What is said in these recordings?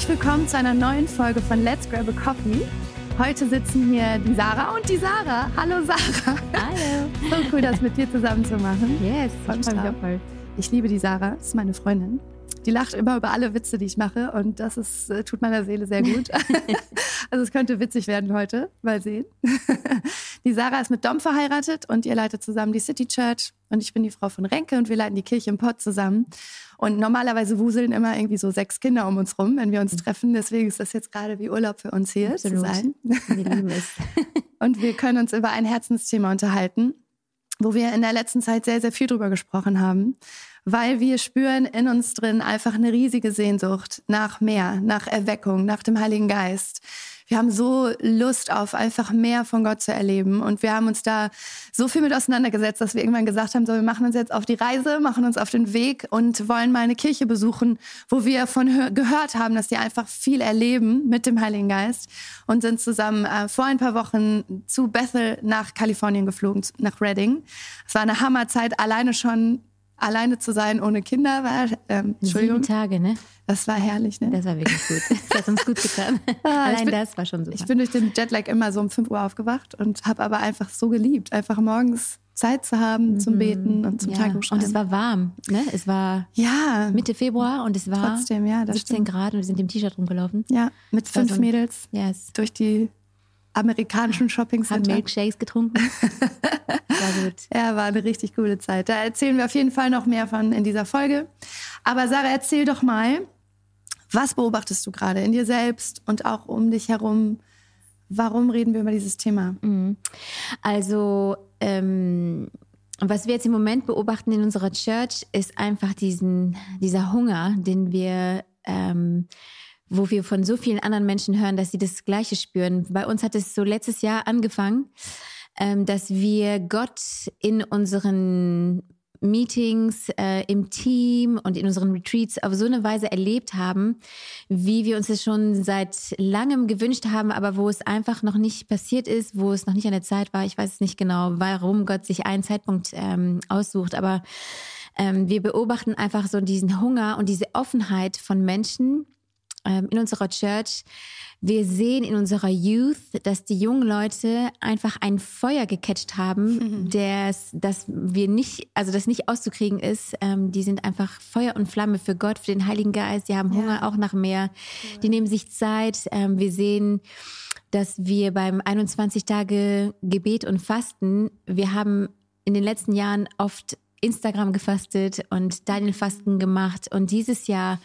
Herzlich willkommen zu einer neuen Folge von Let's Grab a Coffee. Heute sitzen hier die Sarah und die Sarah. Hallo Sarah. Hallo. So cool, das mit dir zusammen zu machen. Yes, Freut mich ich freue mich drauf. auch voll. Ich liebe die Sarah, das ist meine Freundin. Die lacht immer über alle Witze, die ich mache und das ist, äh, tut meiner Seele sehr gut. also es könnte witzig werden heute, mal sehen. Die Sarah ist mit Dom verheiratet und ihr leitet zusammen die City Church und ich bin die Frau von Renke und wir leiten die Kirche im Pott zusammen. Und normalerweise wuseln immer irgendwie so sechs Kinder um uns rum, wenn wir uns treffen. Deswegen ist das jetzt gerade wie Urlaub für uns hier Absolut. zu sein. Wir lieben es. Und wir können uns über ein Herzensthema unterhalten, wo wir in der letzten Zeit sehr, sehr viel drüber gesprochen haben, weil wir spüren in uns drin einfach eine riesige Sehnsucht nach mehr, nach Erweckung, nach dem Heiligen Geist. Wir haben so Lust auf einfach mehr von Gott zu erleben und wir haben uns da so viel mit auseinandergesetzt, dass wir irgendwann gesagt haben, so wir machen uns jetzt auf die Reise, machen uns auf den Weg und wollen mal eine Kirche besuchen, wo wir von hö- gehört haben, dass die einfach viel erleben mit dem Heiligen Geist und sind zusammen äh, vor ein paar Wochen zu Bethel nach Kalifornien geflogen, nach Redding. Es war eine Hammerzeit, alleine schon alleine zu sein ohne Kinder war, ähm, Entschuldigung, Sieben Tage, ne? das war herrlich, ne? Das war wirklich gut. Das hat uns gut getan. Ah, Allein bin- das war schon super. Ich bin durch den Jetlag immer so um 5 Uhr aufgewacht und habe aber einfach so geliebt, einfach morgens Zeit zu haben zum Beten und zum Mhm. ja. Tagebuch Und es war warm, ne? Es war ja, Mitte Februar und es war Trotzdem, ja, das 17 stimmt. Grad und wir sind im T-Shirt rumgelaufen. ja, mit fünf so ein- Mädels Yes. durch die amerikanischen Shopping Haben Center. Milkshakes getrunken. war gut. Ja, war eine richtig coole Zeit. Da erzählen wir auf jeden Fall noch mehr von in dieser Folge. Aber Sarah, erzähl doch mal, was beobachtest du gerade in dir selbst und auch um dich herum? Warum reden wir über dieses Thema? Also, ähm, was wir jetzt im Moment beobachten in unserer Church, ist einfach diesen, dieser Hunger, den wir, ähm, wo wir von so vielen anderen Menschen hören, dass sie das Gleiche spüren. Bei uns hat es so letztes Jahr angefangen, ähm, dass wir Gott in unseren Meetings äh, im Team und in unseren Retreats auf so eine Weise erlebt haben, wie wir uns das schon seit langem gewünscht haben, aber wo es einfach noch nicht passiert ist, wo es noch nicht an der Zeit war. Ich weiß es nicht genau, warum Gott sich einen Zeitpunkt ähm, aussucht, aber ähm, wir beobachten einfach so diesen Hunger und diese Offenheit von Menschen in unserer Church. Wir sehen in unserer Youth, dass die jungen Leute einfach ein Feuer gecatcht haben, das, das wir nicht, also das nicht auszukriegen ist. Ähm, die sind einfach Feuer und Flamme für Gott, für den Heiligen Geist. Die haben Hunger auch nach mehr. Die nehmen sich Zeit. Ähm, wir sehen, dass wir beim 21 Tage Gebet und Fasten, wir haben in den letzten Jahren oft Instagram gefastet und Daniel Fasten gemacht und dieses Jahr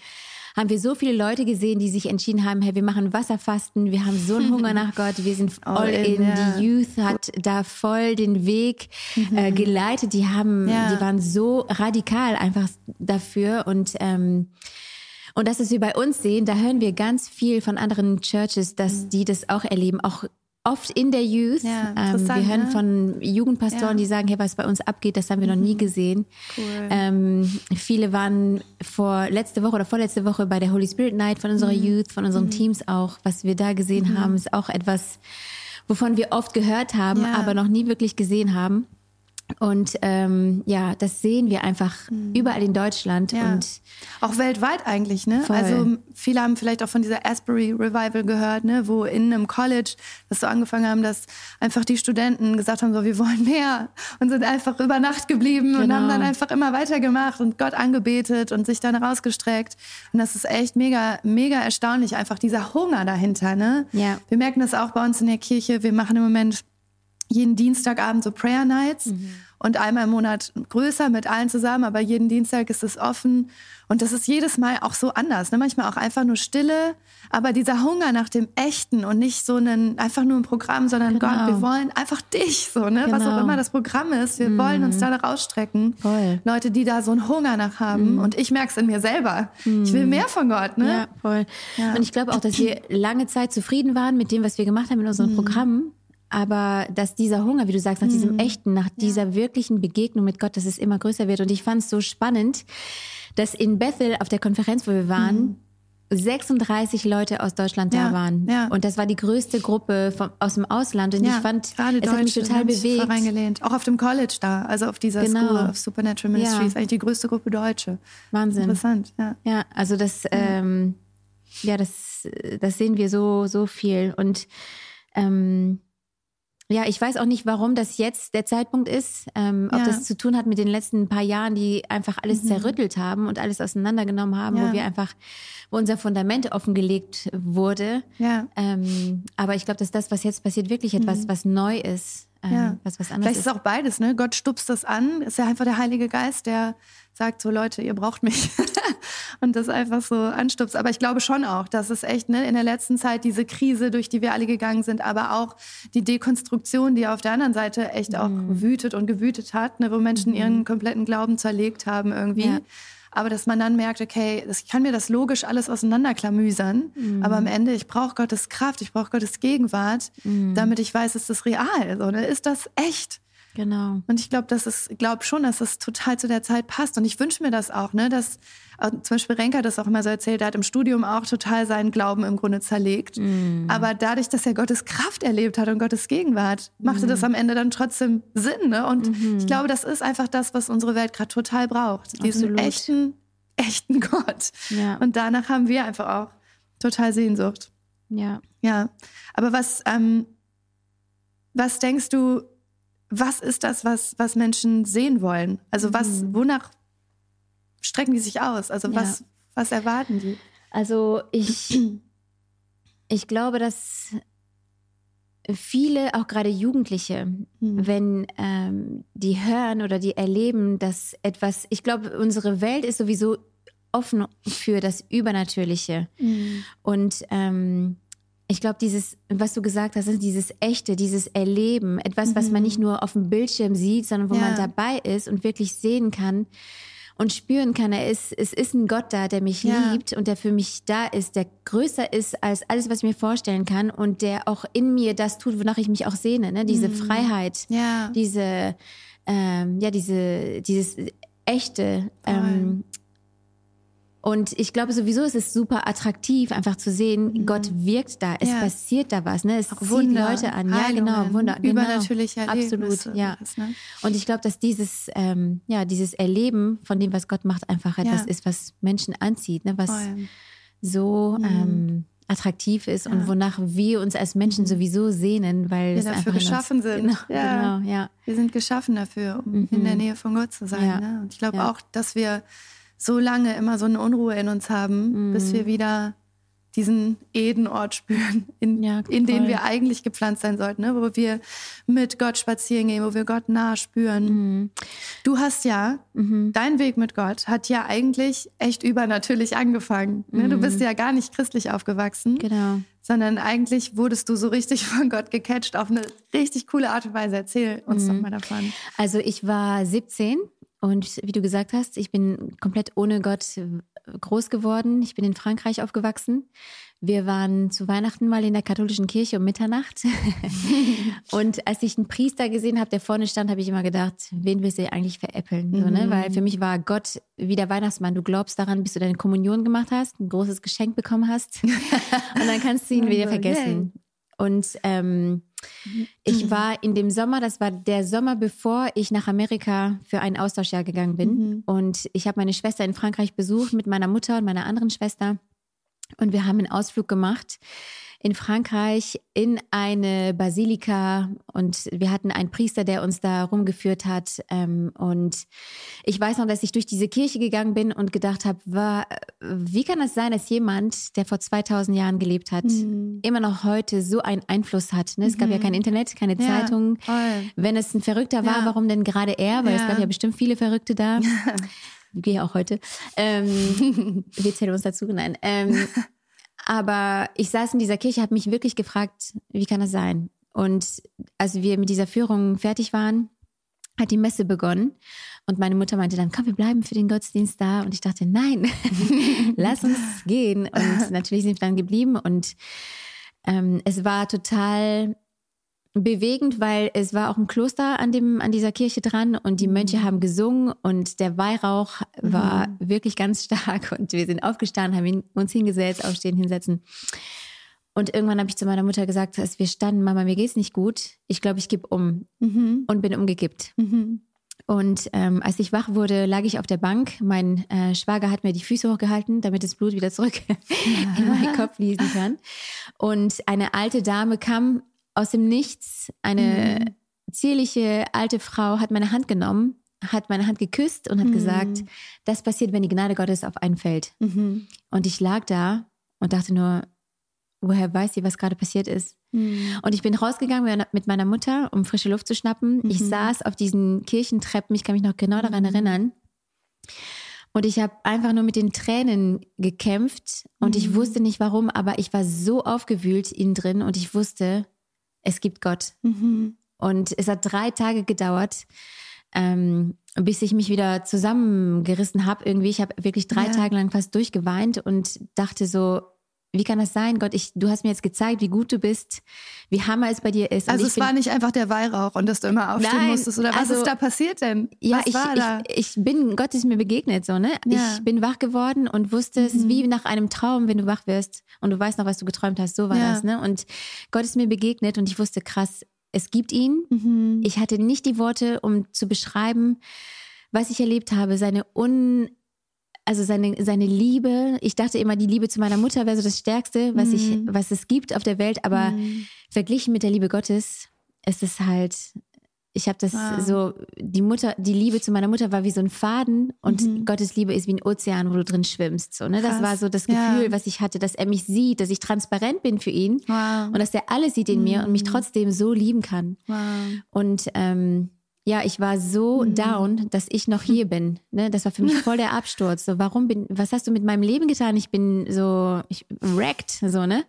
haben wir so viele Leute gesehen, die sich entschieden haben, hey, wir machen Wasserfasten, wir haben so einen Hunger nach Gott, wir sind all, in, ja. Die Youth hat da voll den Weg äh, geleitet. Die haben, Ja. die waren so radikal einfach dafür und ähm, und das, was wir bei uns sehen, da hören wir ganz viel von anderen Churches, dass die das auch erleben, auch oft in der Youth. Ja, ähm, wir hören ne? von Jugendpastoren, Ja. Mhm. die sagen, hey, was bei uns abgeht, das haben wir noch nie gesehen. Cool. Ähm, viele waren vor letzte Woche oder vorletzte Woche bei der Holy Spirit Night von Mhm. unserer Youth, von unseren Teams auch. Was wir da gesehen haben, ist auch etwas, wovon wir oft gehört haben, Ja. aber noch nie wirklich gesehen haben. Und ähm, ja, das sehen wir einfach überall in Deutschland. Mhm. Ja. Und Auch weltweit eigentlich, ne? Voll. Also viele haben vielleicht auch von dieser Asbury Revival gehört, ne? Wo in einem College das so angefangen haben, dass einfach die Studenten gesagt haben, so wir wollen mehr und sind einfach über Nacht geblieben und Genau. haben dann einfach immer weitergemacht und Gott angebetet und sich dann rausgestreckt. Und das ist echt mega, mega erstaunlich, einfach dieser Hunger dahinter, ne? Ja. Wir merken das auch bei uns in der Kirche. Wir machen im Moment jeden Dienstagabend so Prayer Nights und einmal im Monat größer mit allen zusammen, aber jeden Dienstag ist es offen und das ist jedes Mal auch so anders. Ne? Manchmal auch einfach nur Stille, aber dieser Hunger nach dem Echten und nicht so ein, einfach nur ein Programm, sondern Genau. Gott, wir wollen einfach dich, so, ne? was auch Genau. immer das Programm ist. Wir wollen uns da rausstrecken. Voll. Leute, die da so einen Hunger nach haben und ich merke es in mir selber. Ich will mehr von Gott. Ne? Ja, voll. Ja. Und ich glaube auch, dass wir lange Zeit zufrieden waren mit dem, was wir gemacht haben in unseren Programmen. Aber dass dieser Hunger, wie du sagst, nach diesem echten, nach dieser wirklichen Begegnung mit Gott, dass es immer größer wird. Und ich fand es so spannend, dass in Bethel auf der Konferenz, wo wir waren, 36 Leute aus Deutschland Ja, da waren. ja. Und das war die größte Gruppe vom, aus dem Ausland. Und ich fand, gerade es hat mich Deutsche total bewegt. reingelehnt. Auch auf dem College da, also auf dieser Genau. School of Supernatural Ministries, Ja. eigentlich die größte Gruppe Deutsche. Wahnsinn. Interessant, ja. Ja, also das, ähm, ja, das, das sehen wir so, so viel. Und ähm, ja, ich weiß auch nicht, warum das jetzt der Zeitpunkt ist. Ähm, ob Ja. das zu tun hat mit den letzten paar Jahren, die einfach alles Mhm. zerrüttelt haben und alles auseinandergenommen haben, Ja. wo wir einfach, wo unser Fundament offengelegt wurde. Ja. Ähm, aber ich glaube, dass das, was jetzt passiert, wirklich etwas, was neu ist, ähm, Mhm. Ja. was was anderes Vielleicht ist es auch beides, ne? Gott stupst das an. Ist ja einfach der Heilige Geist, der sagt so, Leute, ihr braucht mich. und das einfach so anstupst. Aber ich glaube schon auch, dass es echt, ne, in der letzten Zeit diese Krise, durch die wir alle gegangen sind, aber auch die Dekonstruktion, die auf der anderen Seite echt auch Mhm. wütet und gewütet hat, ne, wo Menschen ihren kompletten Glauben zerlegt haben irgendwie. Ja. Aber dass man dann merkt, okay, das, ich kann mir das logisch alles auseinanderklamüsern, Mhm. aber am Ende, ich brauche Gottes Kraft, ich brauche Gottes Gegenwart, Mhm. damit ich weiß, ist das real? Ne? Ist das echt? Genau. Und ich glaube, dass es, glaube schon, dass es total zu der Zeit passt. Und ich wünsche mir das auch, ne, dass äh, zum Beispiel Renker das auch immer so erzählt, er hat im Studium auch total seinen Glauben im Grunde zerlegt. Aber dadurch, dass er Gottes Kraft erlebt hat und Gottes Gegenwart, machte das am Ende dann trotzdem Sinn. Ne? Und ich glaube, das ist einfach das, was unsere Welt gerade total braucht. Diesen Absolut. echten, echten Gott. Ja. Und danach haben wir einfach auch total Sehnsucht. Ja. Ja, aber was, ähm, was denkst du, was ist das, was, was Menschen sehen wollen? Also was, wonach strecken die sich aus? Also Ja. was, was erwarten die? Also ich, ich glaube, dass viele, auch gerade Jugendliche, Mhm. wenn ähm, die hören oder die erleben, dass etwas, ich glaube, unsere Welt ist sowieso offen für das Übernatürliche. Und ähm, ich glaube, dieses, was du gesagt hast, ist dieses Echte, dieses Erleben, etwas, was man nicht nur auf dem Bildschirm sieht, sondern wo Ja. man dabei ist und wirklich sehen kann und spüren kann, er ist, es ist ein Gott da, der mich Ja. liebt und der für mich da ist, der größer ist als alles, was ich mir vorstellen kann und der auch in mir das tut, wonach ich mich auch sehne, ne? diese Freiheit, Ja. diese, ähm, ja, diese, dieses Echte. Ähm, und ich glaube sowieso, es ist super attraktiv, einfach zu sehen, Gott wirkt da, es Mhm. Ja. passiert da was, ne? Es Auch zieht Wunder, Leute an. Ja, Heilungen, genau, Wunder. Genau. Übernatürliche Erlebnisse. Absolut, ja. was, ne? Und ich glaube, dass dieses, ähm, ja, dieses Erleben von dem, was Gott macht, einfach etwas Ja. ist, was Menschen anzieht, ne? was Voll. so ähm, attraktiv ist und wonach wir uns als Menschen sowieso sehnen, weil Wir dafür geschaffen sind. Genau, Ja. genau, ja. Wir sind geschaffen dafür, um in der Nähe von Gott zu sein. Mhm. Ja. Ne? Und ich glaube Ja. auch, dass wir so lange immer so eine Unruhe in uns haben, bis Mhm. wir wieder diesen Edenort spüren, in, Ja, in den wir eigentlich gepflanzt sein sollten, ne? wo wir mit Gott spazieren gehen, wo wir Gott nah spüren. Mhm. Du hast ja, dein Weg mit Gott hat ja eigentlich echt übernatürlich angefangen. Ne? Du bist ja gar nicht christlich aufgewachsen Mhm. Genau. sondern eigentlich wurdest du so richtig von Gott gecatcht auf eine richtig coole Art und Weise. Erzähl uns Mhm. doch mal davon. Also ich war 17 und wie du gesagt hast, ich bin komplett ohne Gott groß geworden. Ich bin in Frankreich aufgewachsen. Wir waren zu Weihnachten mal in der katholischen Kirche um Mitternacht. und als ich einen Priester gesehen habe, der vorne stand, habe ich immer gedacht, wen willst du eigentlich veräppeln? So, ne? Weil für mich war Gott wie der Weihnachtsmann. Du glaubst daran, bis du deine Kommunion gemacht hast, ein großes Geschenk bekommen hast. und dann kannst du ihn wieder Also, vergessen. Und ähm, ich war in dem Sommer, das war der Sommer, bevor ich nach Amerika für ein Austauschjahr gegangen bin. Und ich habe meine Schwester in Frankreich besucht mit meiner Mutter und meiner anderen Schwester. Und wir haben einen Ausflug gemacht in Frankreich in eine Basilika und wir hatten einen Priester, der uns da rumgeführt hat. Ähm, und ich weiß noch, dass ich durch diese Kirche gegangen bin und gedacht habe, wie kann es sein, dass jemand, der vor 2000 Jahren gelebt hat, immer noch heute so einen Einfluss hat? Ne? Es gab ja kein Internet, keine Ja, Zeitung. voll. Wenn es ein Verrückter war, Ja. warum denn gerade er? Weil es Ja. gab ja bestimmt viele Verrückte da. Wie auch heute. Ähm, wir zählen uns dazu. Nein. Ähm, aber ich saß in dieser Kirche, habe mich wirklich gefragt, wie kann das sein? Und als wir mit dieser Führung fertig waren, hat die Messe begonnen. Und meine Mutter meinte dann, komm, wir bleiben für den Gottesdienst da. Und ich dachte, nein, lass uns gehen. Und natürlich sind wir dann geblieben. Und ähm, es war total bewegend, weil es war auch ein Kloster an dem an dieser Kirche dran und die Mönche haben gesungen und der Weihrauch war wirklich ganz stark und wir sind aufgestanden, haben uns hingesetzt, aufstehen, hinsetzen. Und irgendwann habe ich zu meiner Mutter gesagt, als wir standen, Mama, mir geht's nicht gut. Ich glaube, ich kipp um Mhm. und bin umgekippt. Mhm. Und ähm, als ich wach wurde, lag ich auf der Bank. Mein äh, Schwager hat mir die Füße hochgehalten, damit das Blut wieder zurück in meinen Kopf fließen kann. Und eine alte Dame kam aus dem Nichts. Eine mhm. zierliche alte Frau hat meine Hand genommen, hat meine Hand geküsst und hat mhm. gesagt, das passiert, wenn die Gnade Gottes auf einen fällt. Mhm. Und ich lag da und dachte nur, woher weiß sie, was gerade passiert ist? Mhm. Und ich bin rausgegangen mit meiner Mutter, um frische Luft zu schnappen. Mhm. Ich saß auf diesen Kirchentreppen, ich kann mich noch genau daran mhm. erinnern. Und ich habe einfach nur mit den Tränen gekämpft und ich mhm. wusste nicht warum, aber ich war so aufgewühlt innen drin und ich wusste, es gibt Gott. Mhm. Und es hat drei Tage gedauert, ähm, bis ich mich wieder zusammengerissen habe. Irgendwie, ich habe wirklich drei ja. Tage lang fast durchgeweint und dachte so, wie kann das sein, Gott? Ich, du hast mir jetzt gezeigt, wie gut du bist, wie hammer es bei dir ist. Also es war nicht einfach der Weihrauch und dass du immer aufstehen Nein, musstest oder was also, ist da passiert denn? Ja, was ich, war da? Ich, ich, bin, Gott ist mir begegnet so, ne? Ja. Ich bin wach geworden und wusste, mhm. es ist mhm. wie nach einem Traum, wenn du wach wirst und du weißt noch, was du geträumt hast. So war ja. das, ne? Und Gott ist mir begegnet und ich wusste, krass, es gibt ihn. Mhm. Ich hatte nicht die Worte, um zu beschreiben, was ich erlebt habe, seine un also seine, seine Liebe, ich dachte immer, die Liebe zu meiner Mutter wäre so das Stärkste, was, mm. ich, mhm. was es gibt auf der Welt, aber mm. verglichen mit der Liebe Gottes ist es halt, ich habe das wow. so, die Mutter, die Liebe zu meiner Mutter war wie so ein Faden und mhm. Gottes Liebe ist wie ein Ozean, wo du drin schwimmst. So, ne? Das war so das Gefühl, ja. was ich hatte, dass er mich sieht, dass ich transparent bin für ihn wow. und dass er alles sieht in mhm. mir und mich mhm. trotzdem so lieben kann. Wow. Und ähm, ja, ich war so mhm. down, dass ich noch hier bin. Ne? Das war für mich voll der Absturz. So, warum bin, was hast du mit meinem Leben getan? Ich bin so, ich wrecked, so, ne?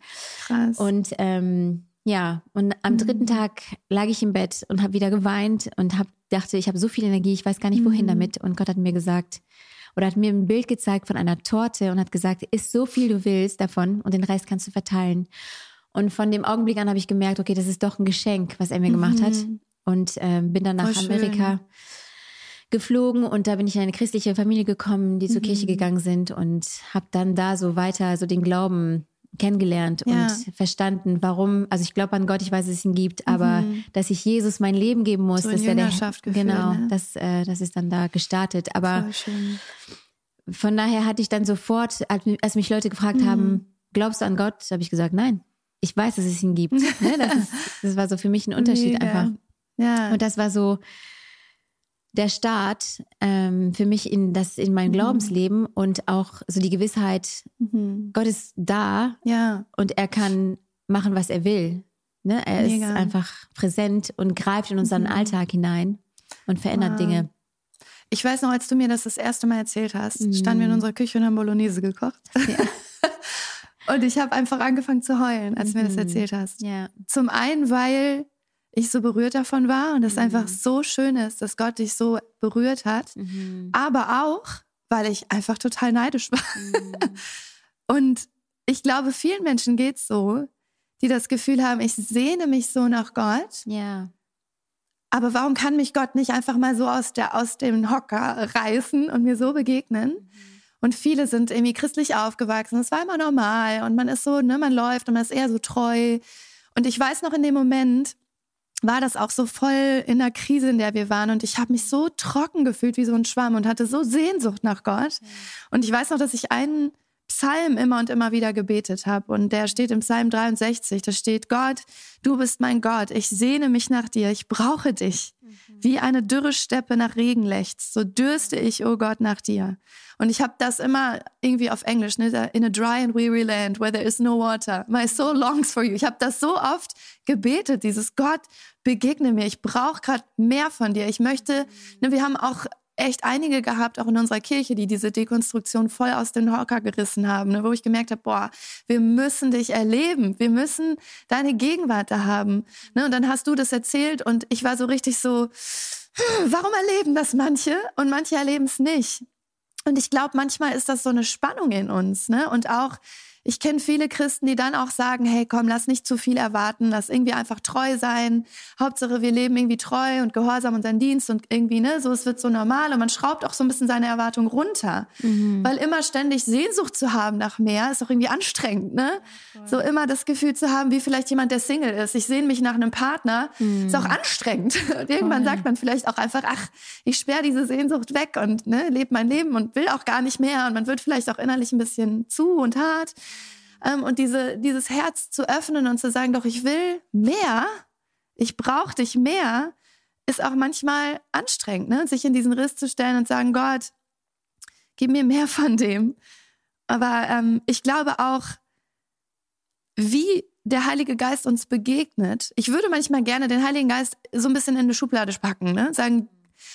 Krass. Und ähm, ja, und am mhm. dritten Tag lag ich im Bett und habe wieder geweint und hab, dachte, ich habe so viel Energie, ich weiß gar nicht, wohin mhm. damit. Und Gott hat mir gesagt, oder hat mir ein Bild gezeigt von einer Torte und hat gesagt, isst so viel du willst davon und den Rest kannst du verteilen. Und von dem Augenblick an habe ich gemerkt, okay, das ist doch ein Geschenk, was er mir gemacht hat. Und äh, bin dann nach Voll Amerika schön. geflogen und da bin ich in eine christliche Familie gekommen, die zur mhm. Kirche gegangen sind und habe dann da so weiter so den Glauben kennengelernt ja. und verstanden, warum, also ich glaube an Gott, ich weiß, dass es ihn gibt, aber mhm. dass ich Jesus mein Leben geben muss, so dass der, der genau, ne? das, äh, das ist dann da gestartet. Aber von daher hatte ich dann sofort, als mich Leute gefragt mhm. haben, glaubst du an Gott, habe ich gesagt, nein. Ich weiß, dass es ihn gibt. Ne? Das, ist, das war so für mich ein Unterschied Mega. einfach. Ja. Und das war so der Start ähm, für mich in das in mein mhm. Glaubensleben und auch so die Gewissheit, mhm. Gott ist da ja. und er kann machen, was er will. Ne? Er Mega. ist einfach präsent und greift in unseren mhm. Alltag hinein und verändert wow. Dinge. Ich weiß noch, als du mir das das erste Mal erzählt hast, mhm. standen wir in unserer Küche und haben Bolognese gekocht. Ja. und ich habe einfach angefangen zu heulen, als du mir das mhm. erzählt hast. Ja. Zum einen, weil ich so berührt davon war und es mhm. einfach so schön ist, dass Gott dich so berührt hat. Mhm. Aber auch, weil ich einfach total neidisch war. Mhm. und ich glaube, vielen Menschen geht es so, die das Gefühl haben, ich sehne mich so nach Gott. Ja. Aber warum kann mich Gott nicht einfach mal so aus, der, aus dem Hocker reißen und mir so begegnen? Mhm. Und viele sind irgendwie christlich aufgewachsen. Es war immer normal und man ist so, ne, man läuft und man ist eher so treu. Und ich weiß noch in dem Moment, war das auch so voll in der Krise, in der wir waren. Und ich habe mich so trocken gefühlt wie so ein Schwamm und hatte so Sehnsucht nach Gott. Und ich weiß noch, dass ich einen Psalm immer und immer wieder gebetet habe. Und der steht im Psalm 63. Da steht, Gott, du bist mein Gott. Ich sehne mich nach dir. Ich brauche dich. Mhm. Wie eine dürre Steppe nach Regen lechzt. So dürste ich, oh Gott, nach dir. Und ich habe das immer irgendwie auf Englisch, ne? in a dry and weary land where there is no water. My soul longs for you. Ich habe das so oft gebetet, dieses Gott, begegne mir. Ich brauche gerade mehr von dir. Ich möchte, ne, wir haben auch echt einige gehabt, auch in unserer Kirche, die diese Dekonstruktion voll aus den Hocker gerissen haben, ne, wo ich gemerkt habe, boah, wir müssen dich erleben, wir müssen deine Gegenwart da haben. Ne, und dann hast du das erzählt und ich war so richtig so, warum erleben das manche und manche erleben es nicht? Und ich glaube, manchmal ist das so eine Spannung in uns, ne? Und auch ich kenne viele Christen, die dann auch sagen, hey, komm, lass nicht zu viel erwarten, lass irgendwie einfach treu sein. Hauptsache, wir leben irgendwie treu und gehorsam unseren Dienst und irgendwie, ne, so, es wird so normal und man schraubt auch so ein bisschen seine Erwartung runter. Mhm. Weil immer ständig Sehnsucht zu haben nach mehr ist auch irgendwie anstrengend, ne? So immer das Gefühl zu haben, wie vielleicht jemand, der Single ist. Ich sehne mich nach einem Partner, mhm. ist auch anstrengend. Und irgendwann Voll. sagt man vielleicht auch einfach, ach, ich sperre diese Sehnsucht weg und ne, lebe mein Leben und will auch gar nicht mehr. Und man wird vielleicht auch innerlich ein bisschen zu und hart. Ähm, und diese, dieses Herz zu öffnen und zu sagen, doch, ich will mehr, ich brauche dich mehr, ist auch manchmal anstrengend, ne? sich in diesen Riss zu stellen und sagen, Gott, gib mir mehr von dem. Aber ähm, ich glaube auch, wie der Heilige Geist uns begegnet. Ich würde manchmal gerne den Heiligen Geist so ein bisschen in eine Schublade packen, ne? sagen,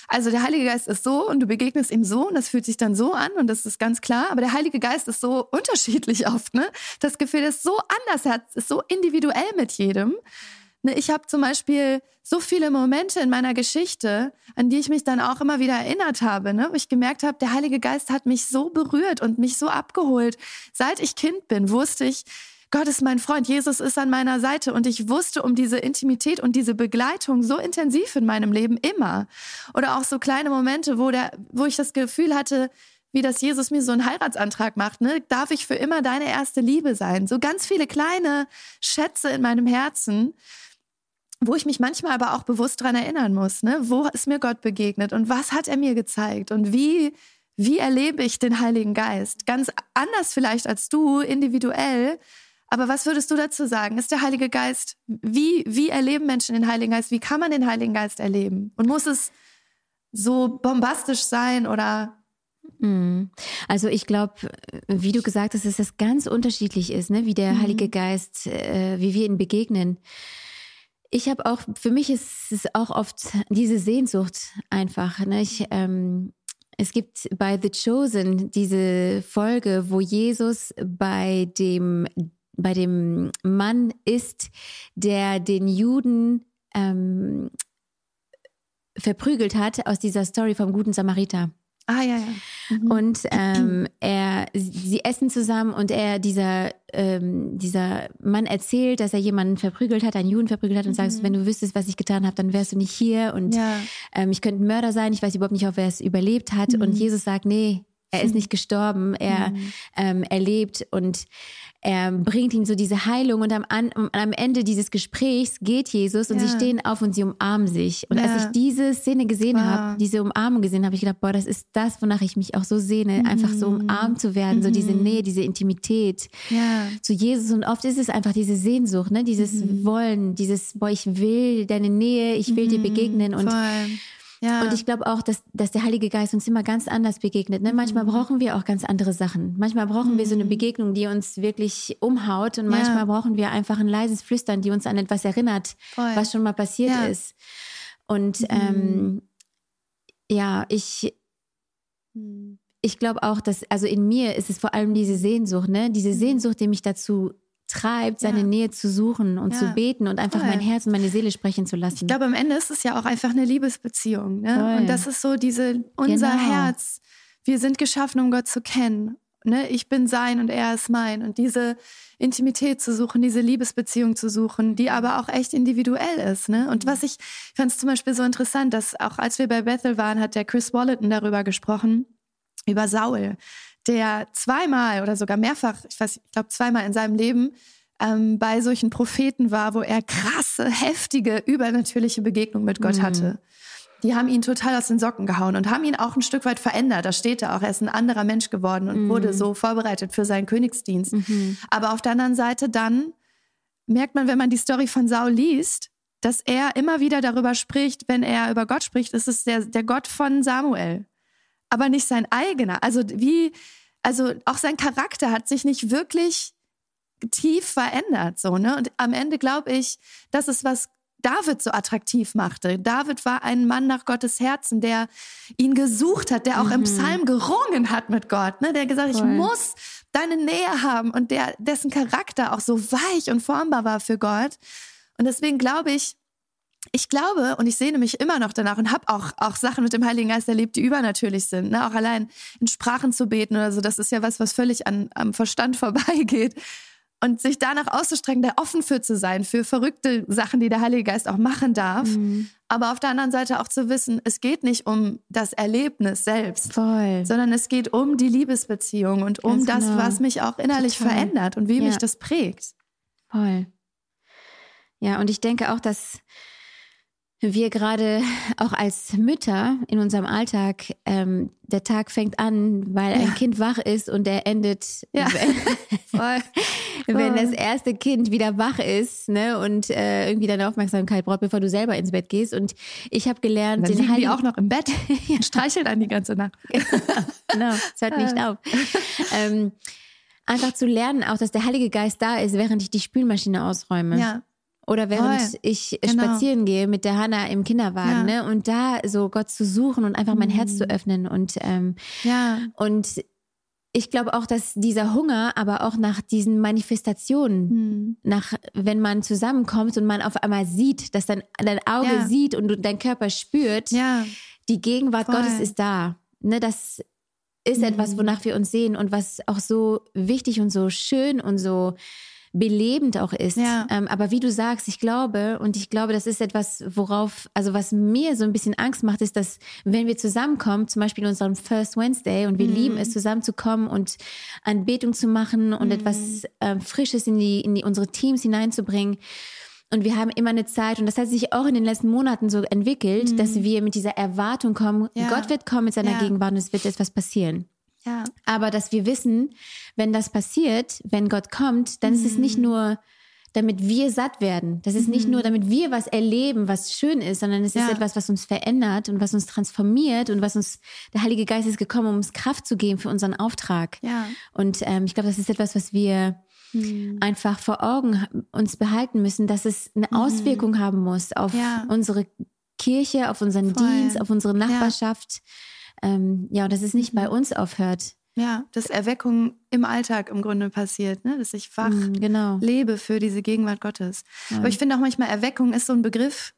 also der Heilige Geist ist so und du begegnest ihm so und das fühlt sich dann so an und das ist ganz klar. Aber der Heilige Geist ist so unterschiedlich oft. Ne? Das Gefühl ist so anders, er ist so individuell mit jedem. Ne, ich habe zum Beispiel so viele Momente in meiner Geschichte, an die ich mich dann auch immer wieder erinnert habe, ne? wo ich gemerkt habe, der Heilige Geist hat mich so berührt und mich so abgeholt. Seit ich Kind bin, wusste ich, Gott ist mein Freund, Jesus ist an meiner Seite und ich wusste um diese Intimität und diese Begleitung so intensiv in meinem Leben immer. Oder auch so kleine Momente, wo, der, wo ich das Gefühl hatte, wie das Jesus mir so einen Heiratsantrag macht, ne? Darf ich für immer deine erste Liebe sein? So ganz viele kleine Schätze in meinem Herzen, wo ich mich manchmal aber auch bewusst dran erinnern muss, ne? Wo ist mir Gott begegnet und was hat er mir gezeigt und wie wie erlebe ich den Heiligen Geist? Ganz anders vielleicht als du, individuell, aber was würdest du dazu sagen? Ist der Heilige Geist, wie, wie erleben Menschen den Heiligen Geist? Wie kann man den Heiligen Geist erleben? Und muss es so bombastisch sein oder hm. also ich glaube, wie du gesagt hast, dass das ganz unterschiedlich ist, ne? wie der mhm. Heilige Geist, äh, wie wir ihn begegnen. Ich habe auch, für mich ist es auch oft diese Sehnsucht einfach. Ne? Ich, ähm, es gibt bei The Chosen diese Folge, wo Jesus bei dem bei dem Mann ist, der den Juden ähm, verprügelt hat aus dieser Story vom guten Samariter. Ah ja, ja. Mhm. Und ähm, er, sie essen zusammen und er, dieser, ähm, dieser Mann erzählt, dass er jemanden verprügelt hat, einen Juden verprügelt hat und mhm. sagt, wenn du wüsstest, was ich getan habe, dann wärst du nicht hier und ja. ähm, ich könnte ein Mörder sein, ich weiß überhaupt nicht, ob er es überlebt hat. Mhm. Und Jesus sagt, nee, er ist nicht gestorben, er, mhm. ähm, er lebt und er bringt ihm so diese Heilung und am, an, am Ende dieses Gesprächs geht Jesus und ja. sie stehen auf und sie umarmen sich. Und ja. als ich diese Szene gesehen wow. habe, diese Umarmung gesehen habe, ich gedacht, boah, das ist das, wonach ich mich auch so sehne, mhm. einfach so umarmt zu werden, mhm. so diese mhm. Nähe, diese Intimität ja. zu Jesus. Und oft ist es einfach diese Sehnsucht, ne? dieses mhm. Wollen, dieses, boah, ich will deine Nähe, ich will dir mhm. begegnen und Voll. Ja. Und ich glaube auch, dass, dass der Heilige Geist uns immer ganz anders begegnet. Ne? Manchmal mhm. brauchen wir auch ganz andere Sachen. Manchmal brauchen mhm. wir so eine mhm. Begegnung, die uns wirklich umhaut. Und manchmal ja. brauchen wir einfach ein leises Flüstern, die uns an etwas erinnert, Voll. was schon mal passiert ja. ist. Und mhm. ähm, ja, ich, mhm. ich glaube auch, dass, also in mir ist es vor allem diese Sehnsucht, ne? Diese mhm. Sehnsucht, die mich dazu treibt, seine ja. Nähe zu suchen und ja. zu beten und einfach Voll. mein Herz und meine Seele sprechen zu lassen. Ich glaube, am Ende ist es ja auch einfach eine Liebesbeziehung. Ne? Und das ist so diese, unser genau. Herz. Wir sind geschaffen, um Gott zu kennen. Ne? Ich bin sein und er ist mein. Und diese Intimität zu suchen, diese Liebesbeziehung zu suchen, die aber auch echt individuell ist. Ne? Und was ich fand es zum Beispiel so interessant, dass auch als wir bei Bethel waren, hat der Chris Wallerton darüber gesprochen, über Saul der zweimal oder sogar mehrfach, ich weiß, ich glaube zweimal in seinem Leben ähm, bei solchen Propheten war, wo er krasse, heftige, übernatürliche Begegnungen mit Gott mhm. hatte. Die haben ihn total aus den Socken gehauen und haben ihn auch ein Stück weit verändert. Da steht er auch, er ist ein anderer Mensch geworden und mhm. wurde so vorbereitet für seinen Königsdienst. Mhm. Aber auf der anderen Seite dann merkt man, wenn man die Story von Saul liest, dass er immer wieder darüber spricht, wenn er über Gott spricht, ist es der, der Gott von Samuel aber nicht sein eigener. Also wie, also auch sein Charakter hat sich nicht wirklich tief verändert, so, ne? Und am Ende glaube ich, das ist was David so attraktiv machte. David war ein Mann nach Gottes Herzen, der ihn gesucht hat, der auch mhm. im Psalm gerungen hat mit Gott, ne? der gesagt, Voll. ich muss deine Nähe haben und der, dessen Charakter auch so weich und formbar war für Gott. Und deswegen glaube ich, ich glaube und ich sehne mich immer noch danach und habe auch, auch Sachen mit dem Heiligen Geist erlebt, die übernatürlich sind. Ne? Auch allein in Sprachen zu beten oder so, das ist ja was, was völlig an, am Verstand vorbeigeht. Und sich danach auszustrecken, da offen für zu sein, für verrückte Sachen, die der Heilige Geist auch machen darf. Mhm. Aber auf der anderen Seite auch zu wissen, es geht nicht um das Erlebnis selbst, Voll. sondern es geht um die Liebesbeziehung und um Ganz das, genau. was mich auch innerlich Total. verändert und wie ja. mich das prägt. Voll. Ja, und ich denke auch, dass wir gerade auch als Mütter in unserem Alltag, ähm, der Tag fängt an, weil ja. ein Kind wach ist und er endet, ja. wenn, Voll. wenn das erste Kind wieder wach ist ne, und äh, irgendwie deine Aufmerksamkeit braucht, bevor du selber ins Bett gehst. Und ich habe gelernt, dann den liegen auch noch im Bett und streicheln an die ganze Nacht. genau, es hört nicht auf. Ähm, einfach zu lernen, auch dass der Heilige Geist da ist, während ich die Spülmaschine ausräume. Ja. Oder während Voll. ich genau. spazieren gehe mit der Hanna im Kinderwagen, ja. ne? Und da so Gott zu suchen und einfach mein mhm. Herz zu öffnen. Und, ähm, ja. und ich glaube auch, dass dieser Hunger, aber auch nach diesen Manifestationen, mhm. nach, wenn man zusammenkommt und man auf einmal sieht, dass dein, dein Auge ja. sieht und du, dein Körper spürt, ja. die Gegenwart Voll. Gottes ist da. Ne, das ist mhm. etwas, wonach wir uns sehen und was auch so wichtig und so schön und so belebend auch ist. Ja. Ähm, aber wie du sagst, ich glaube, und ich glaube, das ist etwas, worauf, also was mir so ein bisschen Angst macht, ist, dass wenn wir zusammenkommen, zum Beispiel in unserem First Wednesday, und wir mhm. lieben es, zusammenzukommen und Anbetung zu machen und mhm. etwas äh, Frisches in die, in die, unsere Teams hineinzubringen. Und wir haben immer eine Zeit, und das hat sich auch in den letzten Monaten so entwickelt, mhm. dass wir mit dieser Erwartung kommen, ja. Gott wird kommen mit seiner ja. Gegenwart und es wird etwas passieren. Ja. Aber dass wir wissen, wenn das passiert, wenn Gott kommt, dann mhm. ist es nicht mhm. nur, damit wir satt werden. Das ist mhm. nicht nur, damit wir was erleben, was schön ist, sondern es ja. ist etwas, was uns verändert und was uns transformiert und was uns, der Heilige Geist ist gekommen, um uns Kraft zu geben für unseren Auftrag. Ja. Und ähm, ich glaube, das ist etwas, was wir mhm. einfach vor Augen uns behalten müssen, dass es eine mhm. Auswirkung haben muss auf ja. unsere Kirche, auf unseren Voll. Dienst, auf unsere Nachbarschaft. Ja ähm, ja, und dass es nicht bei mhm. uns aufhört. Ja, dass Erweckung im Alltag im Grunde passiert, ne? dass ich wach mm, genau. lebe für diese Gegenwart Gottes. Ja. Aber ich finde auch manchmal, Erweckung ist so ein Begriff,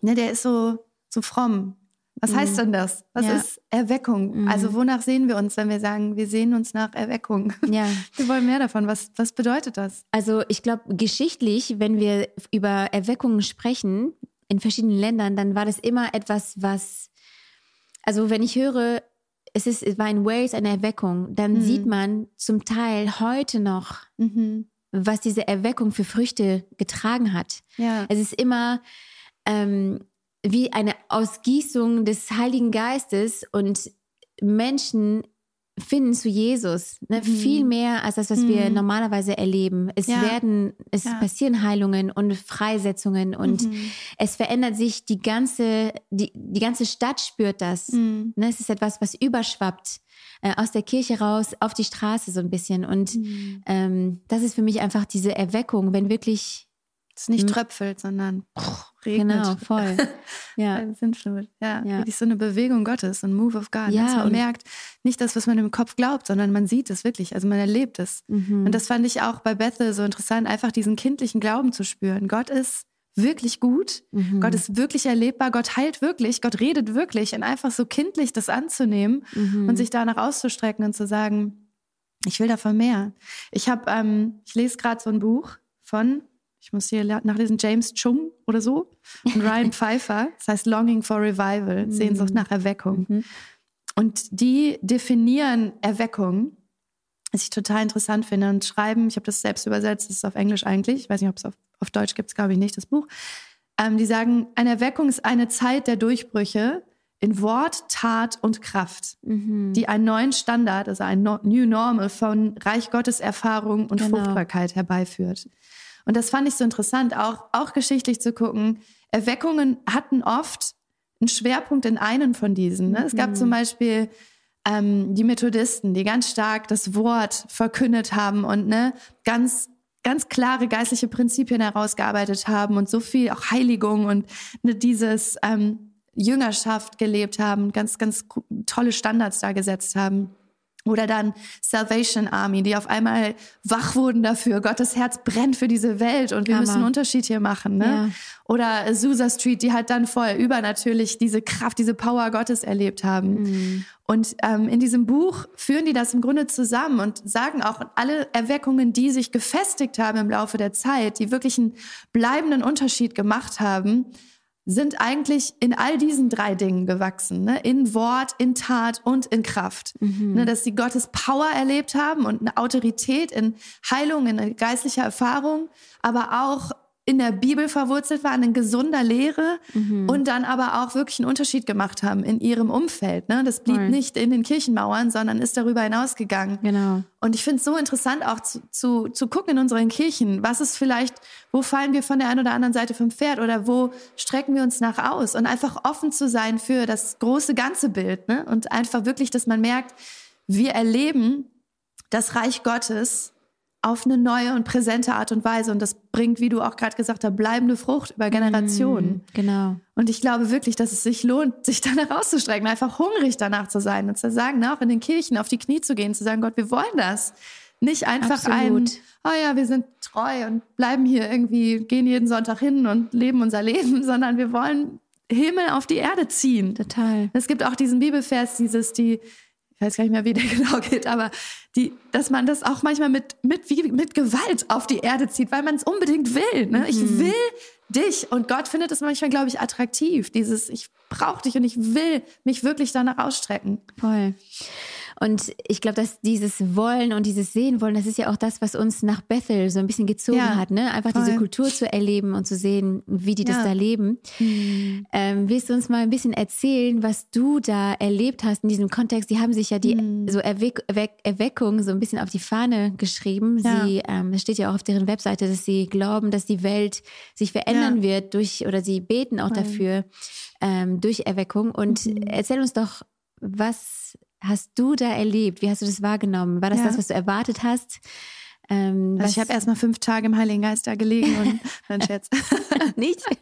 ne, der ist so, so fromm. Was mm. heißt denn das? Was ja. ist Erweckung? Mm. Also wonach sehen wir uns, wenn wir sagen, wir sehen uns nach Erweckung? Ja. Wir wollen mehr davon. Was, was bedeutet das? Also ich glaube, geschichtlich, wenn wir über Erweckungen sprechen in verschiedenen Ländern, dann war das immer etwas, was also wenn ich höre, es, ist, es war in Wales eine Erweckung, dann mhm. sieht man zum Teil heute noch, mhm. was diese Erweckung für Früchte getragen hat. Ja. Es ist immer ähm, wie eine Ausgießung des Heiligen Geistes und Menschen finden zu Jesus. Ne? Mhm. Viel mehr als das, was mhm. wir normalerweise erleben. Es ja. werden, es ja. passieren Heilungen und Freisetzungen und mhm. es verändert sich die ganze, die, die ganze Stadt spürt das. Mhm. Ne? Es ist etwas, was überschwappt äh, aus der Kirche raus auf die Straße so ein bisschen. Und mhm. ähm, das ist für mich einfach diese Erweckung, wenn wirklich es nicht hm. tröpfelt, sondern regnet. Genau, voll. Ja. Ja, ja. Wirklich so eine Bewegung Gottes, ein Move of God. Ja, dass man merkt, nicht das, was man im Kopf glaubt, sondern man sieht es wirklich, also man erlebt es. Mhm. Und das fand ich auch bei Bethel so interessant, einfach diesen kindlichen Glauben zu spüren. Gott ist wirklich gut, mhm. Gott ist wirklich erlebbar, Gott heilt wirklich, Gott redet wirklich und einfach so kindlich das anzunehmen mhm. und sich danach auszustrecken und zu sagen, ich will davon mehr. Ich habe, ähm, ich lese gerade so ein Buch von ich muss hier nachlesen, James Chung oder so und Ryan Pfeiffer. Das heißt Longing for Revival, mhm. Sehnsucht nach Erweckung. Mhm. Und die definieren Erweckung, was ich total interessant finde, und schreiben, ich habe das selbst übersetzt, das ist auf Englisch eigentlich, ich weiß nicht, ob es auf, auf Deutsch gibt, glaube ich nicht, das Buch. Ähm, die sagen, eine Erweckung ist eine Zeit der Durchbrüche in Wort, Tat und Kraft, mhm. die einen neuen Standard, also ein New Normal von Reich Gottes Erfahrung und genau. Fruchtbarkeit herbeiführt. Und das fand ich so interessant, auch, auch geschichtlich zu gucken. Erweckungen hatten oft einen Schwerpunkt in einem von diesen. Ne? Es gab mhm. zum Beispiel ähm, die Methodisten, die ganz stark das Wort verkündet haben und ne, ganz ganz klare geistliche Prinzipien herausgearbeitet haben und so viel auch Heiligung und ne, dieses ähm, Jüngerschaft gelebt haben, ganz, ganz tolle Standards da gesetzt haben. Oder dann Salvation Army, die auf einmal wach wurden dafür. Gottes Herz brennt für diese Welt und wir Hammer. müssen einen Unterschied hier machen. Ne? Ja. Oder Azusa Street, die halt dann voll übernatürlich diese Kraft, diese Power Gottes erlebt haben. Mhm. Und ähm, in diesem Buch führen die das im Grunde zusammen und sagen auch alle Erweckungen, die sich gefestigt haben im Laufe der Zeit, die wirklich einen bleibenden Unterschied gemacht haben, sind eigentlich in all diesen drei Dingen gewachsen. Ne? In Wort, in Tat und in Kraft. Mhm. Ne? Dass sie Gottes Power erlebt haben und eine Autorität in Heilung, in geistlicher Erfahrung, aber auch in der Bibel verwurzelt waren, in gesunder Lehre mhm. und dann aber auch wirklich einen Unterschied gemacht haben in ihrem Umfeld. Ne? Das blieb Voll. nicht in den Kirchenmauern, sondern ist darüber hinausgegangen. Genau. Und ich finde es so interessant auch zu, zu, zu gucken in unseren Kirchen, was ist vielleicht, wo fallen wir von der einen oder anderen Seite vom Pferd oder wo strecken wir uns nach aus und einfach offen zu sein für das große ganze Bild ne? und einfach wirklich, dass man merkt, wir erleben das Reich Gottes auf eine neue und präsente Art und Weise. Und das bringt, wie du auch gerade gesagt hast, bleibende Frucht über Generationen. Mm, genau. Und ich glaube wirklich, dass es sich lohnt, sich danach auszustrecken, einfach hungrig danach zu sein und zu sagen, auch in den Kirchen auf die Knie zu gehen, zu sagen, Gott, wir wollen das. Nicht einfach Absolut. ein, oh ja, wir sind treu und bleiben hier irgendwie, gehen jeden Sonntag hin und leben unser Leben, sondern wir wollen Himmel auf die Erde ziehen. Total. Es gibt auch diesen Bibelvers, dieses, die, weiß gar nicht mehr, wie der genau geht, aber die, dass man das auch manchmal mit, mit, wie, mit Gewalt auf die Erde zieht, weil man es unbedingt will. Ne? Ich mhm. will dich. Und Gott findet es manchmal, glaube ich, attraktiv. Dieses, ich brauche dich und ich will mich wirklich danach ausstrecken. Voll. Und ich glaube, dass dieses Wollen und dieses Sehen wollen, das ist ja auch das, was uns nach Bethel so ein bisschen gezogen ja, hat, ne? Einfach voll. diese Kultur zu erleben und zu sehen, wie die ja. das da leben. Mhm. Ähm, willst du uns mal ein bisschen erzählen, was du da erlebt hast in diesem Kontext? Die haben sich ja die mhm. so Erweck Erweck Erweckung so ein bisschen auf die Fahne geschrieben. Ja. Sie, ähm, es steht ja auch auf deren Webseite, dass sie glauben, dass die Welt sich verändern wird durch, oder sie beten auch voll. dafür, ähm, durch Erweckung. Und mhm. erzähl uns doch, was hast du da erlebt? Wie hast du das wahrgenommen? War das ja. das, was du erwartet hast? Ähm, also ich habe erst mal fünf Tage im Heiligen Geist da gelegen und dann Scherz. Nicht?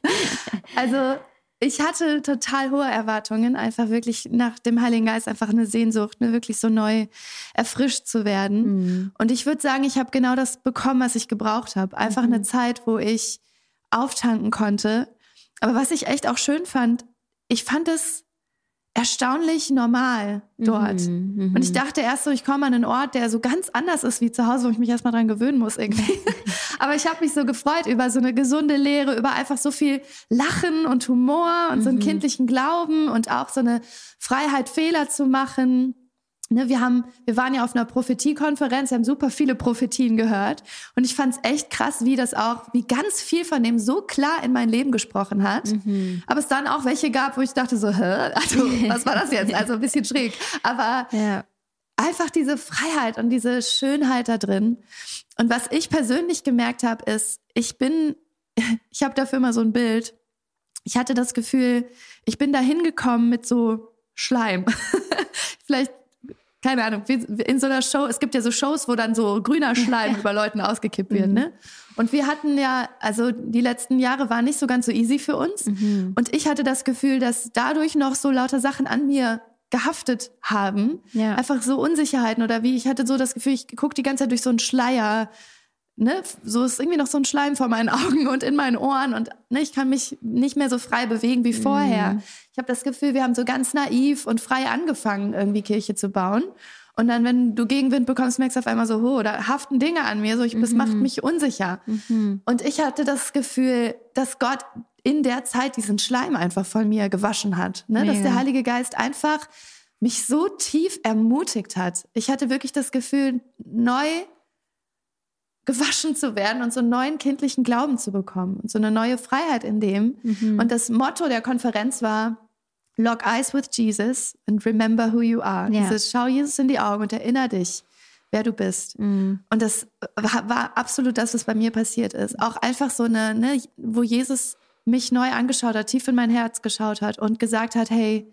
Also ich hatte total hohe Erwartungen, einfach wirklich nach dem Heiligen Geist einfach eine Sehnsucht, ne, wirklich so neu erfrischt zu werden. Mhm. Und ich würde sagen, ich habe genau das bekommen, was ich gebraucht habe. Einfach mhm. eine Zeit, wo ich auftanken konnte. Aber was ich echt auch schön fand, ich fand es erstaunlich normal dort. Mhm, und ich dachte erst so, ich komme an einen Ort, der so ganz anders ist wie zu Hause, wo ich mich erstmal dran gewöhnen muss irgendwie. Aber ich habe mich so gefreut über so eine gesunde Lehre, über einfach so viel Lachen und Humor und mhm. so einen kindlichen Glauben und auch so eine Freiheit, Fehler zu machen. Ne, wir haben, wir waren ja auf einer Prophetiekonferenz, wir haben super viele Prophetien gehört und ich fand es echt krass, wie das auch, wie ganz viel von dem so klar in mein Leben gesprochen hat. Mhm. Aber es dann auch welche gab, wo ich dachte so, hä, also was war das jetzt? Also ein bisschen schräg. Aber ja. einfach diese Freiheit und diese Schönheit da drin. Und was ich persönlich gemerkt habe, ist, ich bin, ich habe dafür immer so ein Bild. Ich hatte das Gefühl, ich bin da hingekommen mit so Schleim. Vielleicht keine Ahnung, in so einer Show, es gibt ja so Shows, wo dann so grüner Schleim über Leuten ausgekippt wird, mhm. ne? Und wir hatten ja, also die letzten Jahre waren nicht so ganz so easy für uns. Mhm. Und ich hatte das Gefühl, dass dadurch noch so lauter Sachen an mir gehaftet haben. Ja. Einfach so Unsicherheiten oder wie, ich hatte so das Gefühl, ich gucke die ganze Zeit durch so einen Schleier ne, so ist irgendwie noch so ein Schleim vor meinen Augen und in meinen Ohren und ne, ich kann mich nicht mehr so frei bewegen wie vorher. Mhm. Ich habe das Gefühl, wir haben so ganz naiv und frei angefangen, irgendwie Kirche zu bauen. Und dann, wenn du Gegenwind bekommst, merkst du auf einmal so, oh, da haften Dinge an mir, so ich, mhm. das macht mich unsicher. Mhm. Und ich hatte das Gefühl, dass Gott in der Zeit diesen Schleim einfach von mir gewaschen hat. Ne? Dass der Heilige Geist einfach mich so tief ermutigt hat. Ich hatte wirklich das Gefühl, neu gewaschen zu werden und so einen neuen kindlichen Glauben zu bekommen und so eine neue Freiheit in dem. Mhm. Und das Motto der Konferenz war, Lock eyes with Jesus and remember who you are. Ja. Dieses Schau Jesus in die Augen und erinnere dich, wer du bist. Mhm. Und das war, war, absolut das, was bei mir passiert ist. Auch einfach so eine, ne, wo Jesus mich neu angeschaut hat, tief in mein Herz geschaut hat und gesagt hat, hey,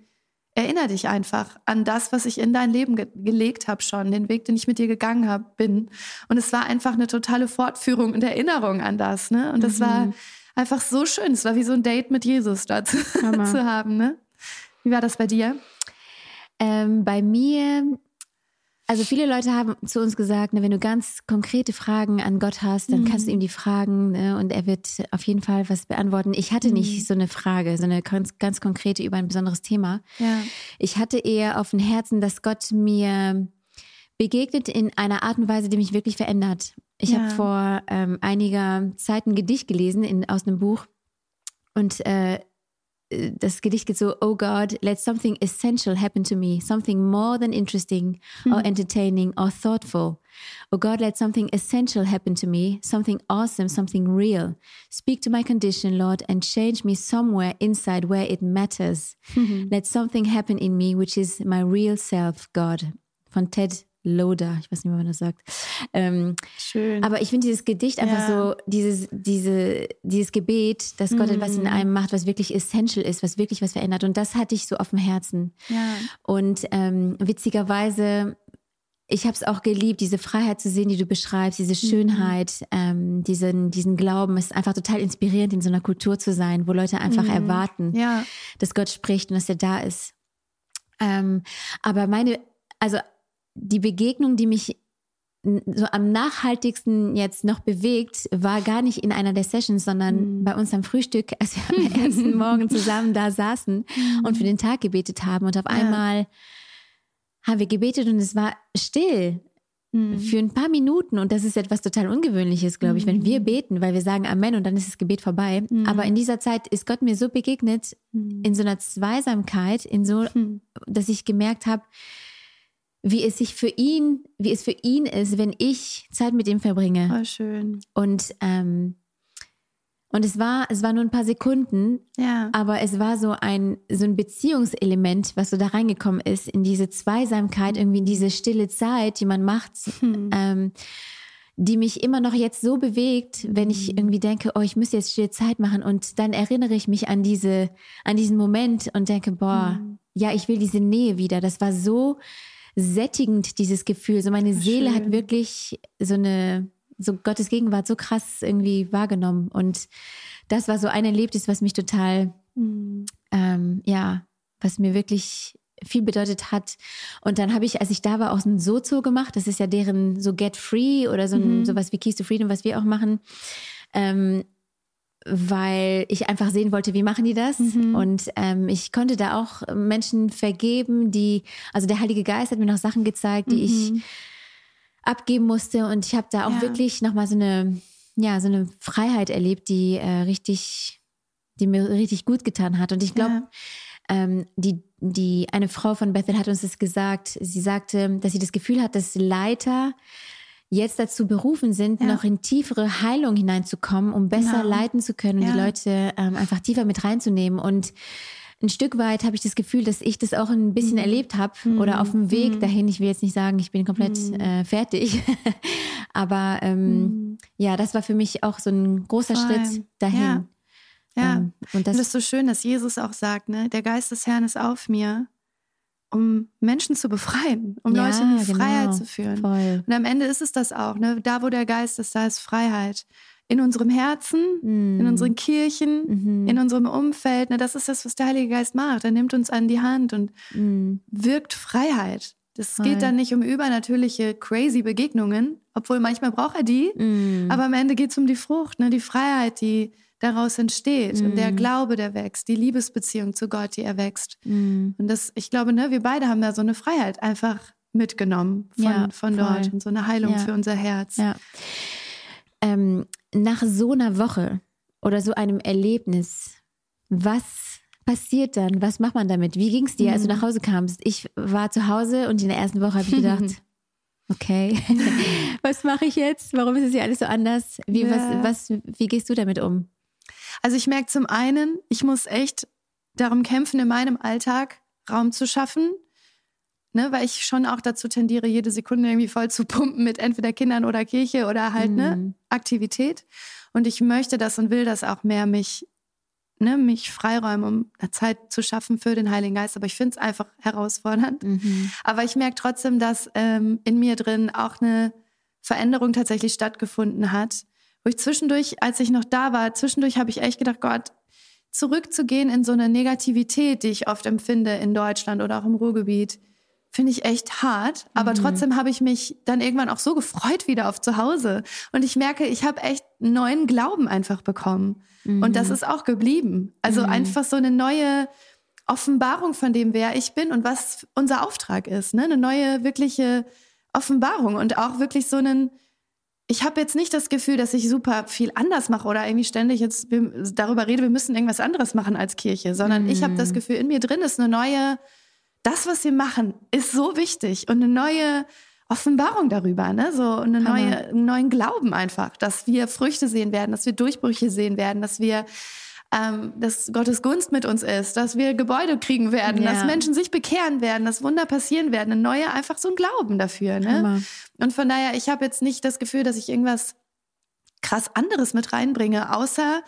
Erinnere dich einfach an das, was ich in dein Leben ge gelegt habe schon, den Weg, den ich mit dir gegangen hab, bin. Und es war einfach eine totale Fortführung und Erinnerung an das. Ne? Und das mhm. war einfach so schön. Es war wie so ein Date mit Jesus zu, zu haben. Ne? Wie war das bei dir? Ähm, bei mir Also viele Leute haben zu uns gesagt, ne, wenn du ganz konkrete Fragen an Gott hast, dann mhm. kannst du ihm die fragen ne, und er wird auf jeden Fall was beantworten. Ich hatte mhm. nicht so eine Frage, so eine ganz, ganz konkrete über ein besonderes Thema. Ja. Ich hatte eher auf dem Herzen, dass Gott mir begegnet in einer Art und Weise, die mich wirklich verändert. Ich ja. habe vor ähm, einiger Zeit ein Gedicht gelesen in, aus einem Buch und äh, das Gedicht geht so, oh God, let something essential happen to me, something more than interesting or hmm. entertaining or thoughtful. Oh God, let something essential happen to me, something awesome, something real. Speak to my condition, Lord, and change me somewhere inside where it matters. Mhm. Let something happen in me, which is my real self, God. Von Ted Loader, ich weiß nicht, wie man das sagt. Ähm, Schön. Aber ich finde dieses Gedicht einfach ja. so, dieses, diese, dieses Gebet, dass Gott mhm. etwas in einem macht, was wirklich essential ist, was wirklich was verändert. Und das hatte ich so auf dem Herzen. Ja. Und ähm, witzigerweise, ich habe es auch geliebt, diese Freiheit zu sehen, die du beschreibst, diese mhm. Schönheit, mhm. ähm, diesen, diesen Glauben. Es ist einfach total inspirierend, in so einer Kultur zu sein, wo Leute einfach mhm. erwarten, ja. dass Gott spricht und dass er da ist. Ähm, aber meine, also die Begegnung, die mich so am nachhaltigsten jetzt noch bewegt, war gar nicht in einer der Sessions, sondern mhm. bei uns am Frühstück, als wir am ersten Morgen zusammen da saßen mhm. und für den Tag gebetet haben. Und auf ja. einmal haben wir gebetet und es war still mhm. für ein paar Minuten. Und das ist etwas total Ungewöhnliches, glaube ich, wenn wir mhm. beten, weil wir sagen Amen und dann ist das Gebet vorbei. Mhm. Aber in dieser Zeit ist Gott mir so begegnet, mhm. in so einer Zweisamkeit, in so, dass ich gemerkt habe, wie es sich für ihn, wie es für ihn ist, wenn ich Zeit mit ihm verbringe. Oh, schön. Und ähm, und es war, es war nur ein paar Sekunden, ja. aber es war so ein, so ein Beziehungselement, was so da reingekommen ist, in diese Zweisamkeit, irgendwie in diese stille Zeit, die man macht, hm. ähm, die mich immer noch jetzt so bewegt, wenn ich hm. irgendwie denke, oh, ich müsste jetzt stille Zeit machen und dann erinnere ich mich an diese, an diesen Moment und denke, boah, hm. ja, ich will diese Nähe wieder. Das war so, sättigend, dieses Gefühl. So meine Seele hat wirklich so eine, so Gottes Gegenwart so krass irgendwie wahrgenommen. Und das war so ein Erlebnis, was mich total, mhm. ähm, ja, was mir wirklich viel bedeutet hat. Und dann habe ich, als ich da war, auch so ein Sozo gemacht. Das ist ja deren so Get Free oder so ein, mhm. sowas wie Keys to Freedom, was wir auch machen. Ähm, weil ich einfach sehen wollte, wie machen die das. Mhm. Und ähm, ich konnte da auch Menschen vergeben, die, also der Heilige Geist hat mir noch Sachen gezeigt, die mhm. ich abgeben musste. Und ich habe da auch ja. wirklich nochmal so eine, ja, so eine Freiheit erlebt, die äh, richtig, die mir richtig gut getan hat. Und ich glaube, ja. ähm, die, die, eine Frau von Bethel hat uns das gesagt. Sie sagte, dass sie das Gefühl hat, dass Leiter jetzt dazu berufen sind, ja. noch in tiefere Heilung hineinzukommen, um besser genau. leiten zu können, ja. die Leute ähm, einfach tiefer mit reinzunehmen. Und ein Stück weit habe ich das Gefühl, dass ich das auch ein bisschen mhm. erlebt habe mhm. oder auf dem Weg mhm. dahin. Ich will jetzt nicht sagen, ich bin komplett mhm. äh, fertig, aber ähm, mhm. ja, das war für mich auch so ein großer Voll. Schritt dahin. Ja. Ja, ähm, und das, und das ist so schön, dass Jesus auch sagt, ne, der Geist des Herrn ist auf mir um Menschen zu befreien, um ja, Leute in die genau. Freiheit zu führen. Voll. Und am Ende ist es das auch. Ne? Da, wo der Geist ist, da ist Freiheit. In unserem Herzen, mm. in unseren Kirchen, mhm. in unserem Umfeld. Ne? Das ist das, was der Heilige Geist macht. Er nimmt uns an die Hand und mm. wirkt Freiheit. Das Voll. geht dann nicht um übernatürliche, crazy Begegnungen, obwohl manchmal braucht er die. Mm. Aber am Ende geht es um die Frucht, ne? die Freiheit, die daraus entsteht mm. und der mm. Glaube, der wächst, die Liebesbeziehung zu Gott, die erwächst. Mm. Und das, ich glaube, ne, wir beide haben da so eine Freiheit einfach mitgenommen von, ja, von dort und so eine Heilung ja. für unser Herz. Ja. Ähm, nach so einer Woche oder so einem Erlebnis, was passiert dann? Was macht man damit? Wie ging es dir, als du mm. nach Hause kamst? Ich war zu Hause und in der ersten Woche habe ich gedacht, okay, was mache ich jetzt? Warum ist es hier alles so anders? Wie, ja. was, was, wie gehst du damit um? Also ich merke zum einen, ich muss echt darum kämpfen, in meinem Alltag Raum zu schaffen, ne, weil ich schon auch dazu tendiere, jede Sekunde irgendwie voll zu pumpen mit entweder Kindern oder Kirche oder halt ne, mhm. ne Aktivität. Und ich möchte das und will das auch mehr mich ne, mich freiräumen, um eine Zeit zu schaffen für den Heiligen Geist. Aber ich finde es einfach herausfordernd. Mhm. Aber ich merke trotzdem, dass ähm, in mir drin auch eine Veränderung tatsächlich stattgefunden hat, wo ich zwischendurch, als ich noch da war, zwischendurch habe ich echt gedacht, Gott, zurückzugehen in so eine Negativität, die ich oft empfinde in Deutschland oder auch im Ruhrgebiet, finde ich echt hart. Aber mhm. trotzdem habe ich mich dann irgendwann auch so gefreut wieder auf zu Hause. Und ich merke, ich habe echt neuen Glauben einfach bekommen. Mhm. Und das mhm. ist auch geblieben. Also mhm. einfach so eine neue Offenbarung von dem, wer ich bin und was unser Auftrag ist. Ne? Eine neue, wirkliche Offenbarung und auch wirklich so einen, ich habe jetzt nicht das Gefühl, dass ich super viel anders mache oder irgendwie ständig jetzt darüber rede, wir müssen irgendwas anderes machen als Kirche, sondern mhm. ich habe das Gefühl, in mir drin ist eine neue, das, was wir machen, ist so wichtig und eine neue Offenbarung darüber, ne? So eine neue, einen neuen Glauben einfach, dass wir Früchte sehen werden, dass wir Durchbrüche sehen werden, dass wir ähm, dass Gottes Gunst mit uns ist, dass wir Gebäude kriegen werden, ja. dass Menschen sich bekehren werden, dass Wunder passieren werden, ein neuer einfach so ein Glauben dafür. Ne? Und von daher, ich habe jetzt nicht das Gefühl, dass ich irgendwas krass anderes mit reinbringe, außer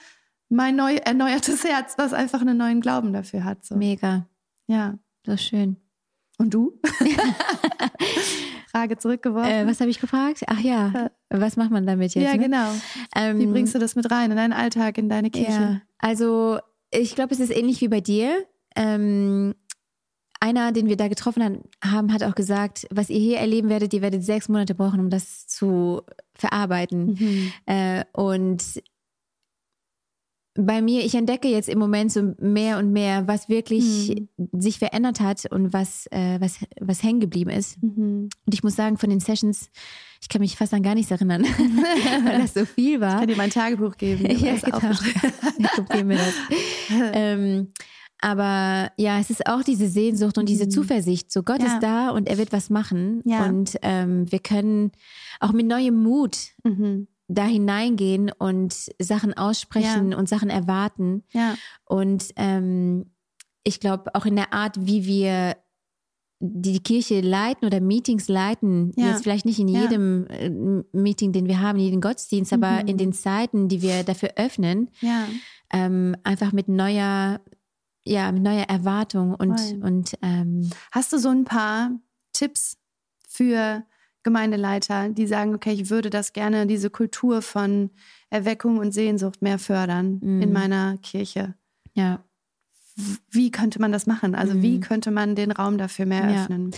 mein neu erneuertes Herz, was einfach einen neuen Glauben dafür hat. So. Mega. Ja. So schön. Und du? Frage zurückgeworfen. Äh, was habe ich gefragt? Ach ja, was macht man damit jetzt? Ja, ne? genau. Ähm, Wie bringst du das mit rein in deinen Alltag, in deine Kirche? Ja, also ich glaube, es ist ähnlich wie bei dir. Ähm, einer, den wir da getroffen haben, hat auch gesagt, was ihr hier erleben werdet, ihr werdet sechs Monate brauchen, um das zu verarbeiten. Mhm. Äh, und bei mir, ich entdecke jetzt im Moment so mehr und mehr, was wirklich mhm. sich verändert hat und was, äh, was, was hängen geblieben ist. Mhm. Und ich muss sagen, von den Sessions, ich kann mich fast an gar nichts erinnern, weil das so viel war. Ich kann dir mein Tagebuch geben. ja, genau. ich mir das. ähm, aber ja, es ist auch diese Sehnsucht und diese mhm. Zuversicht. So Gott ja. ist da und er wird was machen. Ja. Und ähm, wir können auch mit neuem Mut mhm da hineingehen und Sachen aussprechen ja. und Sachen erwarten. Und ähm, ich glaube, auch in der Art, wie wir die Kirche leiten oder Meetings leiten, ja. jetzt vielleicht nicht in jedem ja. Äh, Meeting, den wir haben, in jedem Gottesdienst, mhm. aber in den Zeiten, die wir dafür öffnen, ja. ähm, einfach mit neuer, ja, mit neuer Erwartung und, und ähm, hast du so ein paar Tipps für Gemeindeleiter, die sagen, okay, ich würde das gerne, diese Kultur von Erweckung und Sehnsucht mehr fördern mhm. in meiner Kirche. Ja. Wie könnte man das machen? Also mhm. wie könnte man den Raum dafür mehr ja. öffnen?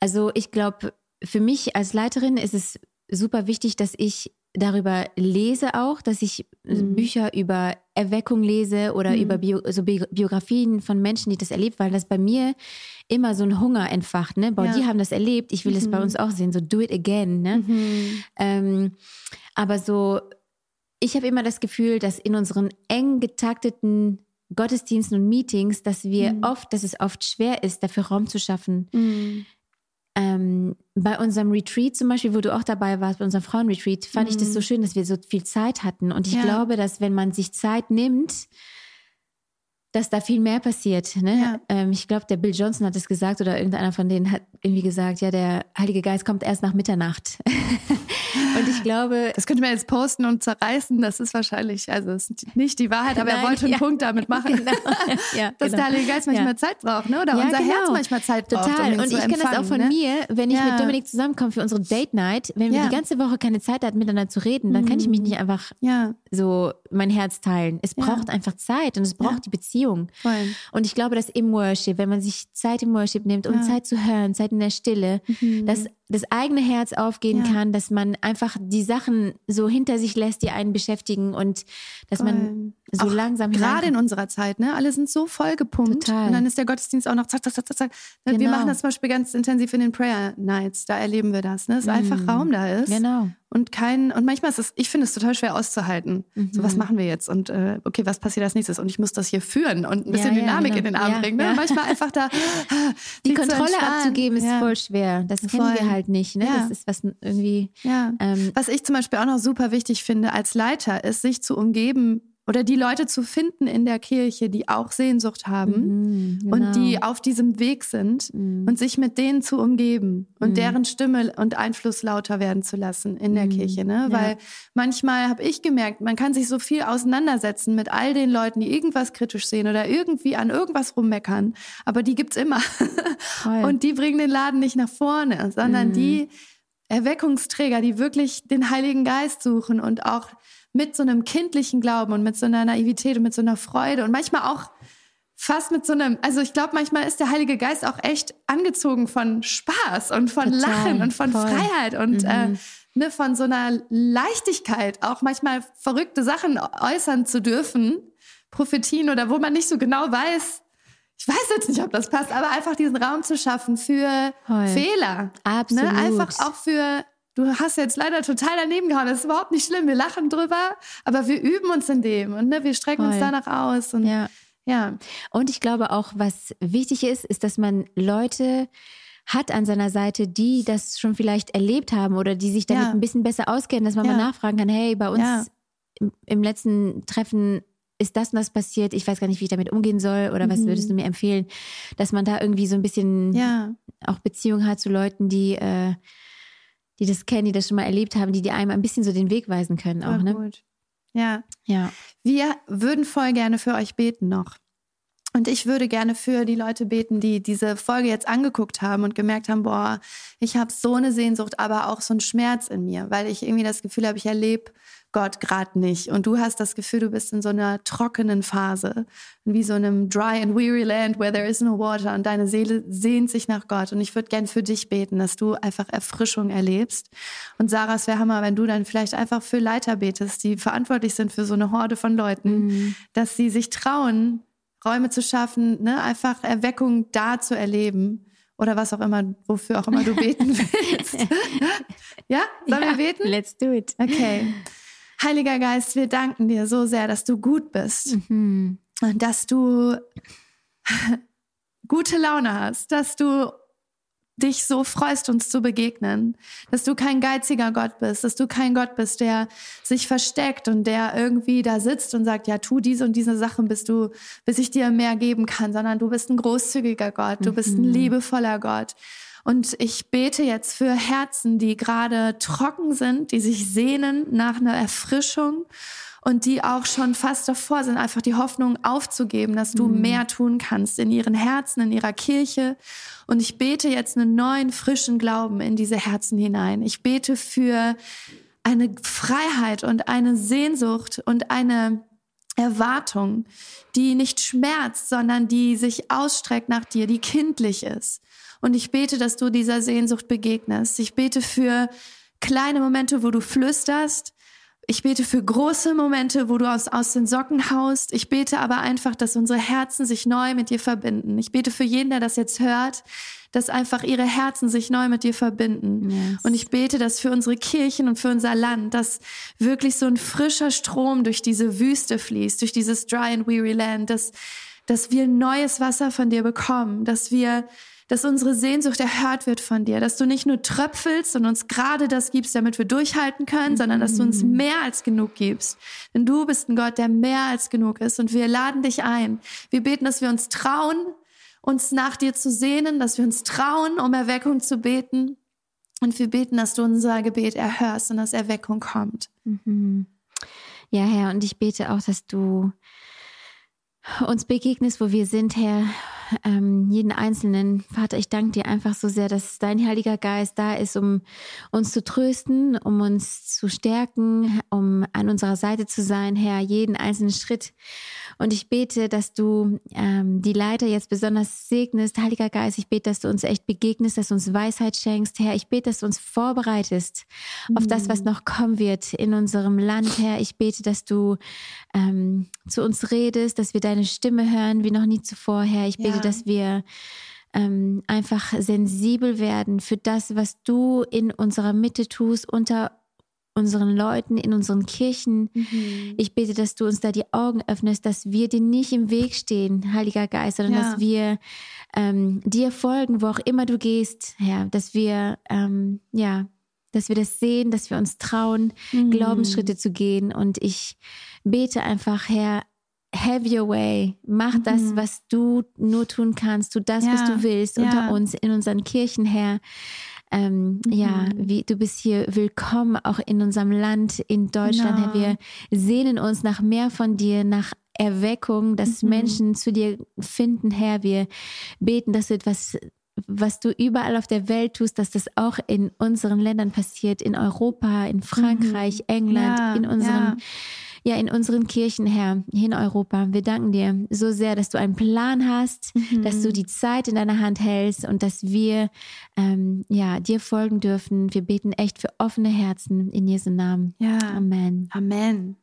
Also ich glaube, für mich als Leiterin ist es super wichtig, dass ich darüber lese auch, dass ich mhm. Bücher über Erweckung lese oder mhm. über Bio, so Biografien von Menschen, die das erlebt, weil das bei mir immer so ein Hunger entfacht. Ne? Boah, ja. die haben das erlebt, ich will es bei mhm. uns auch sehen, so do it again. Ne? Mhm. Ähm, aber so, ich habe immer das Gefühl, dass in unseren eng getakteten Gottesdiensten und Meetings, dass wir mhm. oft, dass es oft schwer ist, dafür Raum zu schaffen. Mhm ähm, bei unserem Retreat zum Beispiel, wo du auch dabei warst, bei unserem Frauenretreat, fand mhm. ich das so mhm. schön, dass wir so viel Zeit hatten. Und ich ja. glaube, dass wenn man sich Zeit nimmt, dass da viel mehr passiert. Ne? Ja. Ähm, ich glaube, der Bill Johnson hat es gesagt oder irgendeiner von denen hat irgendwie gesagt, ja, der Heilige Geist kommt erst nach Mitternacht. und ich glaube. Das könnte man jetzt posten und zerreißen. Das ist wahrscheinlich, also es ist nicht die Wahrheit, aber Nein, er wollte einen Punkt damit machen. Genau. Ja, dass genau. der Heilige Geist manchmal Zeit braucht, ne? Oder unser genau. Herz manchmal Zeit braucht. Total. Um und ich kenne das auch von ne? mir, wenn ich mit Dominik zusammenkomme für unsere Date Night, wenn wir die ganze Woche keine Zeit hatten, miteinander zu reden, dann kann ich mich mhm. nicht einfach so mein Herz teilen. Es braucht einfach Zeit und es braucht die Beziehung. Voll. Und ich glaube, dass im Worship, wenn man sich Zeit im Worship nimmt, um Zeit zu hören, Zeit in der Stille, mhm. dass das eigene Herz aufgehen ja. kann, dass man einfach die Sachen so hinter sich lässt, die einen beschäftigen und dass Voll. man so auch langsam gerade in unserer Zeit, ne? Alle sind so vollgepumpt Total. und dann ist der Gottesdienst auch noch zack, zack, zack, zack. Genau. Wir machen das zum Beispiel ganz intensiv in den Prayer Nights. Da erleben wir das, ne? Dass mm. einfach Raum da ist. Genau. Und kein und manchmal ist es, ich finde es total schwer auszuhalten. Mhm. So was machen wir jetzt und äh, okay, was passiert als nächstes? Und ich muss das hier führen und ein bisschen ja, Dynamik ja, genau. in den Abend ja, bringen. Ne? Manchmal einfach da die Kontrolle abzugeben ist voll schwer. Das kennen wir halt nicht. Ne? Das ist was irgendwie. Ja. Ähm, was ich zum Beispiel auch noch super wichtig finde als Leiter, ist sich zu umgeben oder die Leute zu finden in der Kirche, die auch Sehnsucht haben mhm, genau. und die auf diesem Weg sind mhm. und sich mit denen zu umgeben und mhm. deren Stimme und Einfluss lauter werden zu lassen in der mhm. Kirche. Ne? Ja. Weil manchmal habe ich gemerkt, man kann sich so viel auseinandersetzen mit all den Leuten, die irgendwas kritisch sehen oder irgendwie an irgendwas rummeckern, aber die gibt's immer. und die bringen den Laden nicht nach vorne, sondern die mhm. Erweckungsträger, die wirklich den Heiligen Geist suchen und auch mit so einem kindlichen Glauben und mit so einer Naivität und mit so einer Freude und manchmal auch fast mit so einem, also ich glaube, manchmal ist der Heilige Geist auch echt angezogen von Spaß und von Total, Lachen und von voll. Freiheit und äh, mhm. äh, ne, von so einer Leichtigkeit, auch manchmal verrückte Sachen äußern zu dürfen, Prophetien oder wo man nicht so genau weiß, ich weiß jetzt nicht, ob das passt, aber einfach diesen Raum zu schaffen für Voll. Fehler. Ne? Absolut. Ne? Einfach auch für, du hast jetzt leider total daneben gehauen, das ist überhaupt nicht schlimm, wir lachen drüber, aber wir üben uns in dem und ne, wir strecken Voll. uns danach aus und ja. Ja, und ich glaube auch, was wichtig ist, ist, dass man Leute hat an seiner Seite, die das schon vielleicht erlebt haben oder die sich damit ja. ein bisschen besser auskennen, dass man ja. mal nachfragen kann, hey, bei uns ja. im, im, letzten Treffen ist das und das passiert, ich weiß gar nicht, wie ich damit umgehen soll oder mhm. was würdest du mir empfehlen, dass man da irgendwie so ein bisschen auch Beziehung hat zu Leuten, die, äh, die das kennen, die das schon mal erlebt haben, die dir einem ein bisschen so den Weg weisen können auch, ne? Gut. Ja. Ja. Wir würden voll gerne für euch beten noch. Und ich würde gerne für die Leute beten, die diese Folge jetzt angeguckt haben und gemerkt haben, boah, ich habe so eine Sehnsucht, aber auch so einen Schmerz in mir, weil ich irgendwie das Gefühl habe, ich erlebe Gott gerade nicht. Und du hast das Gefühl, du bist in so einer trockenen Phase, wie so einem dry and weary land where there is no water. Und deine Seele sehnt sich nach Gott. Und ich würde gern für dich beten, dass du einfach Erfrischung erlebst. Und Sarah, es wäre Hammer, wenn du dann vielleicht einfach für Leiter betest, die verantwortlich sind für so eine Horde von Leuten, mhm. dass sie sich trauen, Räume zu schaffen, ne? einfach Erweckung da zu erleben oder was auch immer, wofür auch immer du beten willst. ja, sollen ja, wir beten? Let's do it. Okay. Heiliger Geist, wir danken dir so sehr, dass du gut bist mhm. und dass du gute Laune hast, dass du dich so freust, uns zu begegnen, dass du kein geiziger Gott bist, dass du kein Gott bist, der sich versteckt und der irgendwie da sitzt und sagt, ja, tu diese und diese Sachen, bis du, bis ich dir mehr geben kann, sondern du bist ein großzügiger Gott, du bist ein mhm. liebevoller Gott. Und ich bete jetzt für Herzen, die gerade trocken sind, die sich sehnen nach einer Erfrischung und die auch schon fast davor sind, einfach die Hoffnung aufzugeben, dass du mhm. mehr tun kannst in ihren Herzen, in ihrer Kirche. Und ich bete jetzt einen neuen, frischen Glauben in diese Herzen hinein. Ich bete für eine Freiheit und eine Sehnsucht und eine Erwartung, die nicht schmerzt, sondern die sich ausstreckt nach dir, die kindlich ist. Und ich bete, dass du dieser Sehnsucht begegnest. Ich bete für kleine Momente, wo du flüsterst. Ich bete für große Momente, wo du aus, aus den Socken haust. Ich bete aber einfach, dass unsere Herzen sich neu mit dir verbinden. Ich bete für jeden, der das jetzt hört, dass einfach ihre Herzen sich neu mit dir verbinden. Yes. Und ich bete, dass für unsere Kirchen und für unser Land, dass wirklich so ein frischer Strom durch diese Wüste fließt, durch dieses dry and weary land, dass, dass wir neues Wasser von dir bekommen, dass wir dass unsere Sehnsucht erhört wird von dir, dass du nicht nur tröpfelst und uns gerade das gibst, damit wir durchhalten können, sondern dass du uns mhm. mehr als genug gibst. Denn du bist ein Gott, der mehr als genug ist und wir laden dich ein. Wir beten, dass wir uns trauen, uns nach dir zu sehnen, dass wir uns trauen, um Erweckung zu beten. Und wir beten, dass du unser Gebet erhörst und dass Erweckung kommt. Mhm. Ja, Herr, und ich bete auch, dass du uns begegnest, wo wir sind, Herr, ähm, jeden Einzelnen. Vater, ich danke dir einfach so sehr, dass dein Heiliger Geist da ist, um uns zu trösten, um uns zu stärken, um an unserer Seite zu sein, Herr, jeden einzelnen Schritt. Und ich bete, dass du ähm, die Leiter jetzt besonders segnest. Heiliger Geist, ich bete, dass du uns echt begegnest, dass du uns Weisheit schenkst. Herr, ich bete, dass du uns vorbereitest mhm. auf das, was mhm. noch kommen wird in unserem Land. Herr, ich bete, dass du ähm, zu uns redest, dass wir deine Stimme hören wie noch nie zuvor. Herr, ich bete, ja. Dass wir ähm, einfach sensibel werden für das, was du in unserer Mitte tust, unter unseren Leuten, in unseren Kirchen. Mhm. Ich bete, dass du uns da die Augen öffnest, dass wir dir nicht im Weg stehen, Heiliger Geist, sondern ja. dass wir ähm, dir folgen, wo auch immer du gehst, Herr, dass wir, ähm, ja, dass wir das sehen, dass wir uns trauen, mhm. Glaubensschritte zu gehen. Und ich bete einfach, Herr, have your way. Mach mhm. das, was du nur tun kannst. Tu das, ja. was du willst ja. unter uns, in unseren Kirchen, Herr. Ähm, mhm. Ja, wie, du bist hier willkommen, auch in unserem Land, in Deutschland. Genau. Herr, wir sehnen uns nach mehr von dir, nach Erweckung, dass mhm. Menschen zu dir finden, Herr. Wir beten, dass du etwas was du überall auf der Welt tust, dass das auch in unseren Ländern passiert, in Europa, in Frankreich, mhm. England, ja, in unseren ja in unseren Kirchen, Herr, hier in Europa. Wir danken dir so sehr, dass du einen Plan hast, mhm. dass du die Zeit in deiner Hand hältst und dass wir ähm, ja, dir folgen dürfen. Wir beten echt für offene Herzen in Jesu Namen. Ja. Amen. Amen.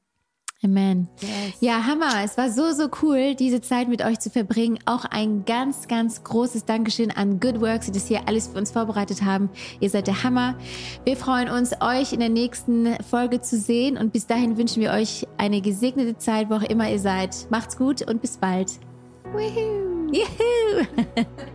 Amen. Yes. Ja, Hammer. Es war so, so cool, diese Zeit mit euch zu verbringen. Auch ein ganz, ganz großes Dankeschön an Good Works, die das hier alles für uns vorbereitet haben. Ihr seid der Hammer. Wir freuen uns, euch in der nächsten Folge zu sehen. Und bis dahin wünschen wir euch eine gesegnete Zeit, wo auch immer ihr seid. Macht's gut und bis bald. Woohoo. Juhu.